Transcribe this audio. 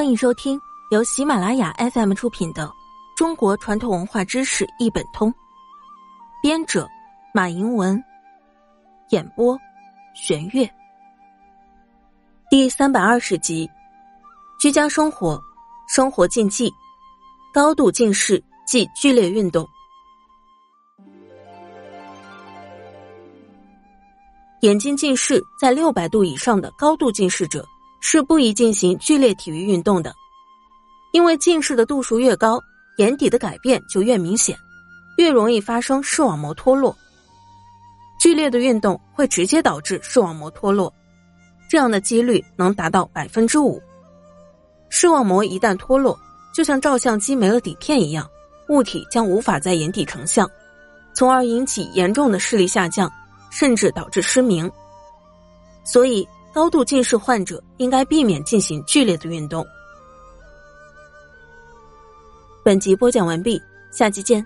欢迎收听由喜马拉雅 FM 出品的《中国传统文化知识一本通》，编者马迎文，演播玄月。第三百二十集：居家生活，生活禁忌，高度近视即剧烈运动。眼睛近视在六百度以上的高度近视者。是不宜进行剧烈体育运动的，因为近视的度数越高，眼底的改变就越明显，越容易发生视网膜脱落。剧烈的运动会直接导致视网膜脱落，这样的几率能达到百分之五。视网膜一旦脱落，就像照相机没了底片一样，物体将无法在眼底成像，从而引起严重的视力下降，甚至导致失明。所以。高度近视患者应该避免进行剧烈的运动。本集播讲完毕，下期见。